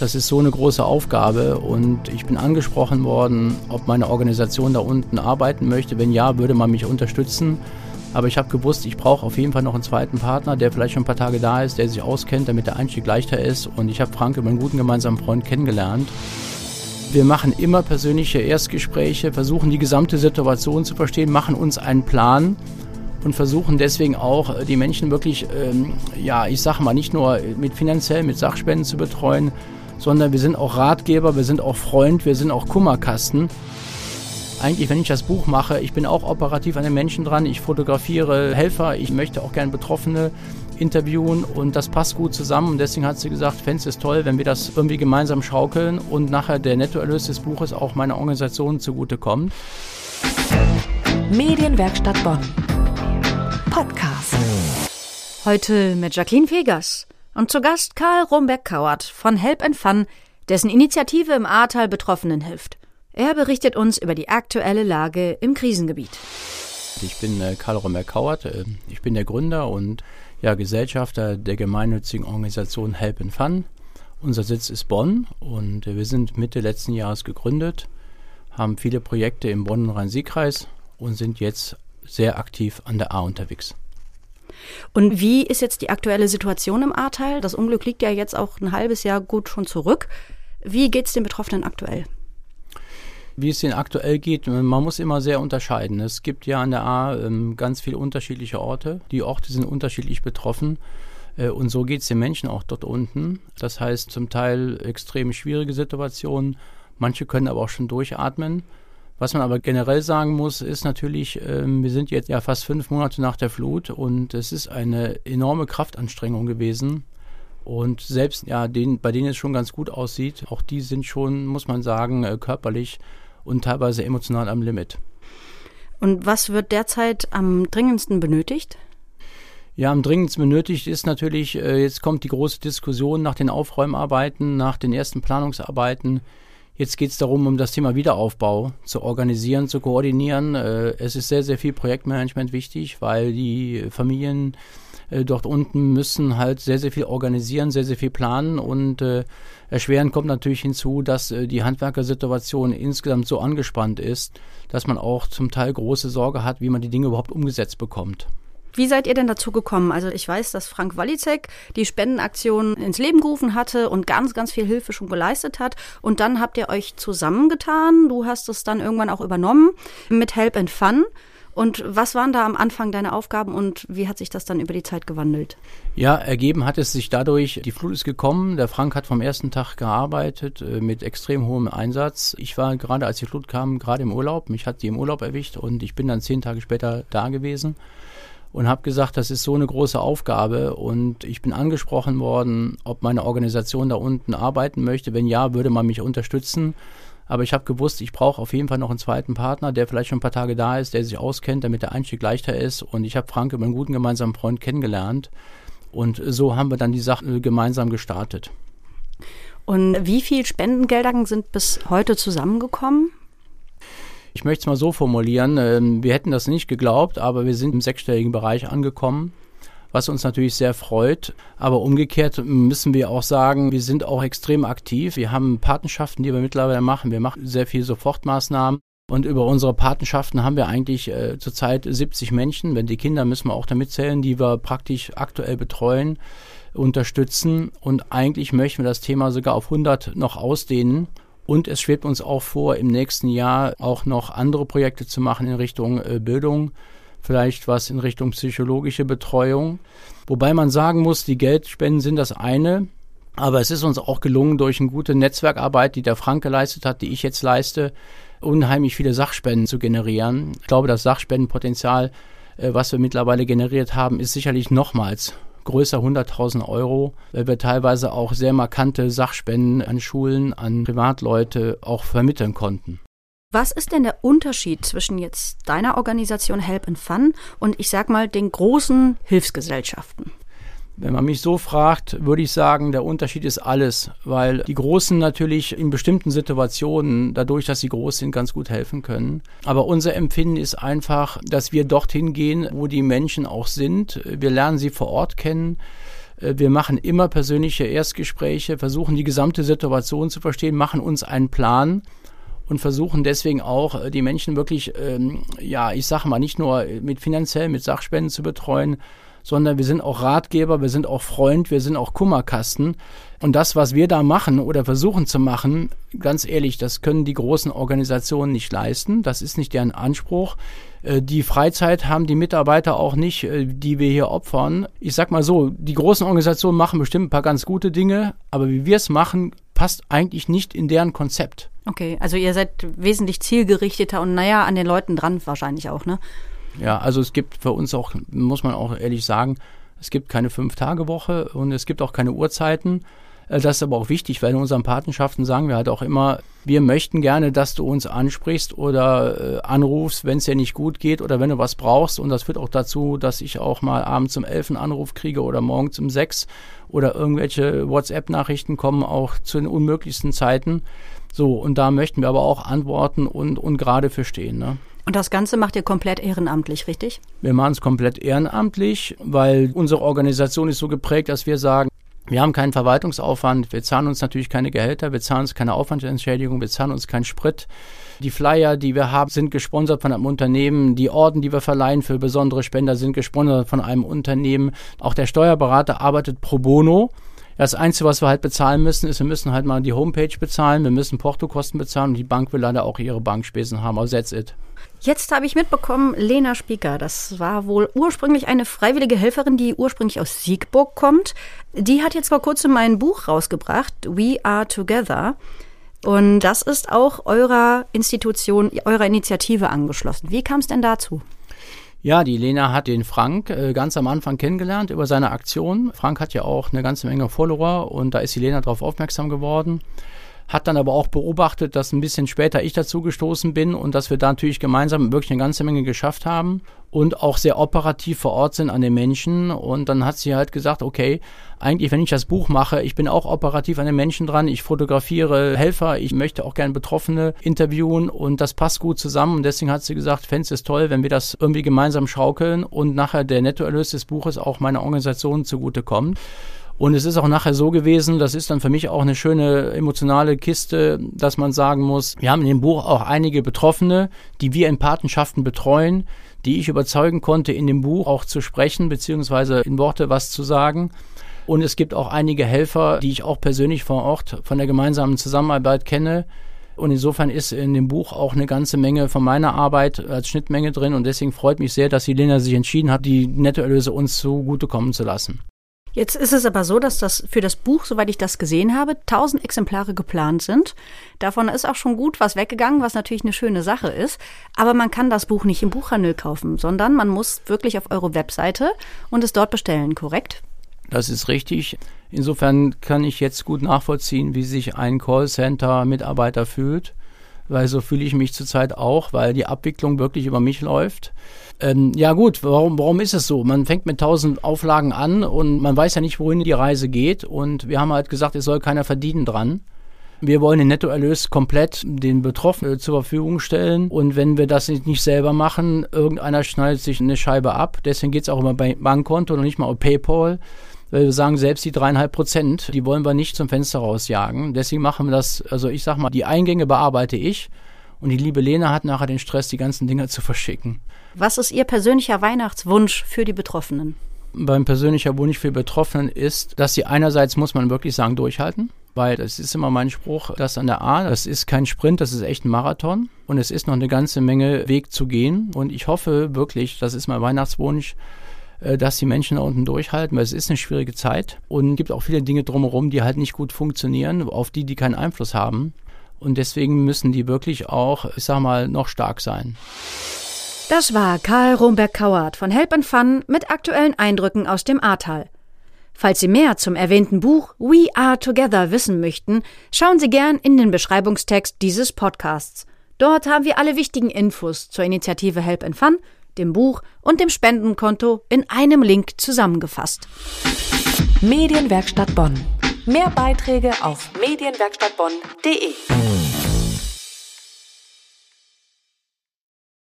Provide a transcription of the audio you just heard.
Das ist so eine große Aufgabe und ich bin angesprochen worden, ob meine Organisation da unten arbeiten möchte. Wenn ja, würde man mich unterstützen. Aber ich habe gewusst, ich brauche auf jeden Fall noch einen zweiten Partner, der vielleicht schon ein paar Tage da ist, der sich auskennt, damit der Einstieg leichter ist. Und ich habe Frank über einen guten gemeinsamen Freund kennengelernt. Wir machen immer persönliche Erstgespräche, versuchen die gesamte Situation zu verstehen, machen uns einen Plan und versuchen deswegen auch äh, die Menschen wirklich, ähm, ja, ich sage mal, nicht nur mit finanziell, mit Sachspenden zu betreuen, sondern wir sind auch Ratgeber, wir sind auch Freund, wir sind auch Kummerkasten. Eigentlich, wenn ich das Buch mache, ich bin auch operativ an den Menschen dran, ich fotografiere Helfer, ich möchte auch gerne Betroffene interviewen und das passt gut zusammen und deswegen hat sie gesagt, fände es toll, wenn wir das irgendwie gemeinsam schaukeln und nachher der Nettoerlös des Buches auch meiner Organisation zugutekommt. Medienwerkstatt Bonn. Podcast. Heute mit Jacqueline Fegers und zu Gast Karl Rombeck-Kauert von Help Fun, dessen Initiative im Ahrtal Betroffenen hilft. Er berichtet uns über die aktuelle Lage im Krisengebiet. Ich bin äh, Karl Rombeck-Kauert, äh, ich bin der Gründer und ja, Gesellschafter der gemeinnützigen Organisation Help Fun. Unser Sitz ist Bonn und wir sind Mitte letzten Jahres gegründet, haben viele Projekte im Bonn- und Rhein-Sieg-Kreis und sind jetzt sehr aktiv an der A unterwegs. Und wie ist jetzt die aktuelle Situation im Ahrtal? Das Unglück liegt ja jetzt auch ein halbes Jahr gut schon zurück. Wie geht es den Betroffenen aktuell? Wie es denen aktuell geht, man muss immer sehr unterscheiden. Es gibt ja an der A ähm, ganz viele unterschiedliche Orte. Die Orte sind unterschiedlich betroffen. Äh, und so geht es den Menschen auch dort unten. Das heißt zum Teil extrem schwierige Situationen. Manche können aber auch schon durchatmen. Was man aber generell sagen muss, ist natürlich, ähm, wir sind jetzt ja fast fünf Monate nach der Flut und es ist eine enorme Kraftanstrengung gewesen. Und selbst ja, denen, bei denen es schon ganz gut aussieht, auch die sind schon, muss man sagen, äh, körperlich und teilweise emotional am Limit. Und was wird derzeit am dringendsten benötigt? Ja, am dringendsten benötigt ist natürlich, äh, jetzt kommt die große Diskussion nach den Aufräumarbeiten, nach den ersten Planungsarbeiten. Jetzt geht es darum, um das Thema Wiederaufbau zu organisieren, zu koordinieren. Äh, es ist sehr, sehr viel Projektmanagement wichtig, weil die Familien äh, dort unten müssen halt sehr, sehr viel organisieren, sehr, sehr viel planen und äh, erschwerend kommt natürlich hinzu, dass die Handwerkersituation insgesamt so angespannt ist, dass man auch zum Teil große Sorge hat, wie man die Dinge überhaupt umgesetzt bekommt. Wie seid ihr denn dazu gekommen? Also ich weiß, dass Frank Walizek die Spendenaktion ins Leben gerufen hatte und ganz, ganz viel Hilfe schon geleistet hat. Und dann habt ihr euch zusammengetan. Du hast es dann irgendwann auch übernommen mit Help and Fun. Und was waren da am Anfang deine Aufgaben und wie hat sich das dann über die Zeit gewandelt? Ja, ergeben hat es sich dadurch, die Flut ist gekommen. Der Frank hat vom ersten Tag gearbeitet äh, mit extrem hohem Einsatz. Ich war gerade, als die Flut kam, gerade im Urlaub. Mich hat die im Urlaub erwischt und ich bin dann zehn Tage später da gewesen und habe gesagt, das ist so eine große Aufgabe und ich bin angesprochen worden, ob meine Organisation da unten arbeiten möchte. Wenn ja, würde man mich unterstützen. Aber ich habe gewusst, ich brauche auf jeden Fall noch einen zweiten Partner, der vielleicht schon ein paar Tage da ist, der sich auskennt, damit der Einstieg leichter ist. Und ich habe Frank über einen guten gemeinsamen Freund kennengelernt. Und so haben wir dann die Sache gemeinsam gestartet. Und wie viel Spendengelder sind bis heute zusammengekommen? Ich möchte es mal so formulieren, ähm, wir hätten das nicht geglaubt, aber wir sind im sechsstelligen Bereich angekommen was uns natürlich sehr freut. Aber umgekehrt müssen wir auch sagen, wir sind auch extrem aktiv. Wir haben Patenschaften, die wir mittlerweile machen. Wir machen sehr viel Sofortmaßnahmen. Und über unsere Patenschaften haben wir eigentlich äh, zurzeit 70 Menschen. Wenn die Kinder müssen wir auch damit zählen, die wir praktisch aktuell betreuen, unterstützen. Und eigentlich möchten wir das Thema sogar auf 100 noch ausdehnen. Und es schwebt uns auch vor, im nächsten Jahr auch noch andere Projekte zu machen in Richtung äh, Bildung, vielleicht was in Richtung psychologische Betreuung. Wobei man sagen muss, die Geldspenden sind das eine. Aber es ist uns auch gelungen, durch eine gute Netzwerkarbeit, die der Frank geleistet hat, die ich jetzt leiste, unheimlich viele Sachspenden zu generieren. Ich glaube, das Sachspendenpotenzial, äh, was wir mittlerweile generiert haben, ist sicherlich nochmals größer 100.000 Euro, weil wir teilweise auch sehr markante Sachspenden an Schulen, an Privatleute auch vermitteln konnten. Was ist denn der Unterschied zwischen jetzt deiner Organisation Help and Fun und ich sag mal den großen Hilfsgesellschaften? Wenn man mich so fragt, würde ich sagen, der Unterschied ist alles, weil die Großen natürlich in bestimmten Situationen, dadurch, dass sie groß sind, ganz gut helfen können. Aber unser Empfinden ist einfach, dass wir dorthin gehen, wo die Menschen auch sind. Wir lernen sie vor Ort kennen. Wir machen immer persönliche Erstgespräche, versuchen die gesamte Situation zu verstehen, machen uns einen Plan und versuchen deswegen auch die Menschen wirklich, ähm, ja, ich sage mal, nicht nur mit finanziell, mit Sachspenden zu betreuen, sondern wir sind auch Ratgeber, wir sind auch Freund, wir sind auch Kummerkasten. Und das, was wir da machen oder versuchen zu machen, ganz ehrlich, das können die großen Organisationen nicht leisten. Das ist nicht deren Anspruch. Äh, die Freizeit haben die Mitarbeiter auch nicht, äh, die wir hier opfern. Ich sag mal so, die großen Organisationen machen bestimmt ein paar ganz gute Dinge, aber wie wir es machen, passt eigentlich nicht in deren Konzept. Okay, also ihr seid wesentlich zielgerichteter und naja, an den Leuten dran wahrscheinlich auch, ne? Ja, also es gibt für uns auch, muss man auch ehrlich sagen, es gibt keine Fünf-Tage-Woche und es gibt auch keine Uhrzeiten. Äh, das ist aber auch wichtig, weil in unseren Patenschaften sagen wir halt auch immer, wir möchten gerne, dass du uns ansprichst oder äh, anrufst, wenn es dir nicht gut geht oder wenn du was brauchst. Und das führt auch dazu, dass ich auch mal abends um elf einen Anruf kriege oder morgens um sechs oder irgendwelche WhatsApp-Nachrichten kommen auch zu den unmöglichsten Zeiten. So, und da möchten wir aber auch antworten und, und gerade für stehen. Ne? Und das Ganze macht ihr komplett ehrenamtlich, richtig? Wir machen es komplett ehrenamtlich, weil unsere Organisation ist so geprägt, dass wir sagen, wir haben keinen Verwaltungsaufwand, wir zahlen uns natürlich keine Gehälter, wir zahlen uns keine Aufwandsentschädigung, wir zahlen uns keinen Sprit. Die Flyer, die wir haben, sind gesponsert von einem Unternehmen. Die Orden, die wir verleihen für besondere Spender, sind gesponsert von einem Unternehmen. Auch der Steuerberater arbeitet pro bono. Das Einzige, was wir halt bezahlen müssen, ist, wir müssen halt mal die Homepage bezahlen, wir müssen Portokosten bezahlen und die Bank will leider auch ihre Bankspesen haben. Aber that's it. Jetzt habe ich mitbekommen, Lena Spieker, das war wohl ursprünglich eine freiwillige Helferin, die ursprünglich aus Siegburg kommt. Die hat jetzt vor kurzem mein Buch rausgebracht, We Are Together. Und das ist auch eurer Institution, eurer Initiative angeschlossen. Wie kam es denn dazu? Ja, die Lena hat den Frank äh, ganz am Anfang kennengelernt über seine Aktion. Frank hat ja auch eine ganze Menge Follower und da ist die Lena darauf aufmerksam geworden hat dann aber auch beobachtet, dass ein bisschen später ich dazu gestoßen bin und dass wir da natürlich gemeinsam wirklich eine ganze Menge geschafft haben und auch sehr operativ vor Ort sind an den Menschen. Und dann hat sie halt gesagt, okay, eigentlich, wenn ich das Buch mache, ich bin auch operativ an den Menschen dran, ich fotografiere Helfer, ich möchte auch gerne Betroffene interviewen und das passt gut zusammen. Und deswegen hat sie gesagt, fände es toll, wenn wir das irgendwie gemeinsam schaukeln und nachher der Nettoerlös des Buches auch meiner Organisation zugutekommt. Und es ist auch nachher so gewesen, das ist dann für mich auch eine schöne emotionale Kiste, dass man sagen muss, wir haben in dem Buch auch einige Betroffene, die wir in Patenschaften betreuen, die ich überzeugen konnte, in dem Buch auch zu sprechen, beziehungsweise in Worte was zu sagen. Und es gibt auch einige Helfer, die ich auch persönlich vor Ort von der gemeinsamen Zusammenarbeit kenne. Und insofern ist in dem Buch auch eine ganze Menge von meiner Arbeit als Schnittmenge drin. Und deswegen freut mich sehr, dass die Lena sich entschieden hat, die Nettoerlöse uns zugutekommen zu lassen. Jetzt ist es aber so, dass das für das Buch, soweit ich das gesehen habe, 1000 Exemplare geplant sind. Davon ist auch schon gut was weggegangen, was natürlich eine schöne Sache ist. Aber man kann das Buch nicht im Buchhandel kaufen, sondern man muss wirklich auf eure Webseite und es dort bestellen, korrekt? Das ist richtig. Insofern kann ich jetzt gut nachvollziehen, wie sich ein Callcenter-Mitarbeiter fühlt, weil so fühle ich mich zurzeit auch, weil die Abwicklung wirklich über mich läuft. Ähm, ja gut, warum, warum ist es so? Man fängt mit tausend Auflagen an und man weiß ja nicht, wohin die Reise geht. Und wir haben halt gesagt, es soll keiner verdienen dran. Wir wollen den Nettoerlös komplett den Betroffenen zur Verfügung stellen. Und wenn wir das nicht selber machen, irgendeiner schneidet sich eine Scheibe ab. Deswegen geht es auch immer bei Bankkonto und nicht mal auf PayPal. Weil wir sagen, selbst die dreieinhalb Prozent, die wollen wir nicht zum Fenster rausjagen. Deswegen machen wir das, also ich sag mal, die Eingänge bearbeite ich. Und die liebe Lena hat nachher den Stress, die ganzen Dinger zu verschicken. Was ist Ihr persönlicher Weihnachtswunsch für die Betroffenen? Beim persönlicher Wunsch für Betroffenen ist, dass sie einerseits, muss man wirklich sagen, durchhalten. Weil das ist immer mein Spruch, das an der A, das ist kein Sprint, das ist echt ein Marathon. Und es ist noch eine ganze Menge Weg zu gehen. Und ich hoffe wirklich, das ist mein Weihnachtswunsch, dass die Menschen da unten durchhalten, weil es ist eine schwierige Zeit und gibt auch viele Dinge drumherum, die halt nicht gut funktionieren, auf die die keinen Einfluss haben. Und deswegen müssen die wirklich auch, ich sag mal, noch stark sein. Das war Karl Romberg-Kauert von Help and Fun mit aktuellen Eindrücken aus dem Ahrtal. Falls Sie mehr zum erwähnten Buch We Are Together wissen möchten, schauen Sie gern in den Beschreibungstext dieses Podcasts. Dort haben wir alle wichtigen Infos zur Initiative Help and Fun, dem Buch und dem Spendenkonto in einem Link zusammengefasst. Medienwerkstatt Bonn. Mehr Beiträge auf medienwerkstattbonn.de.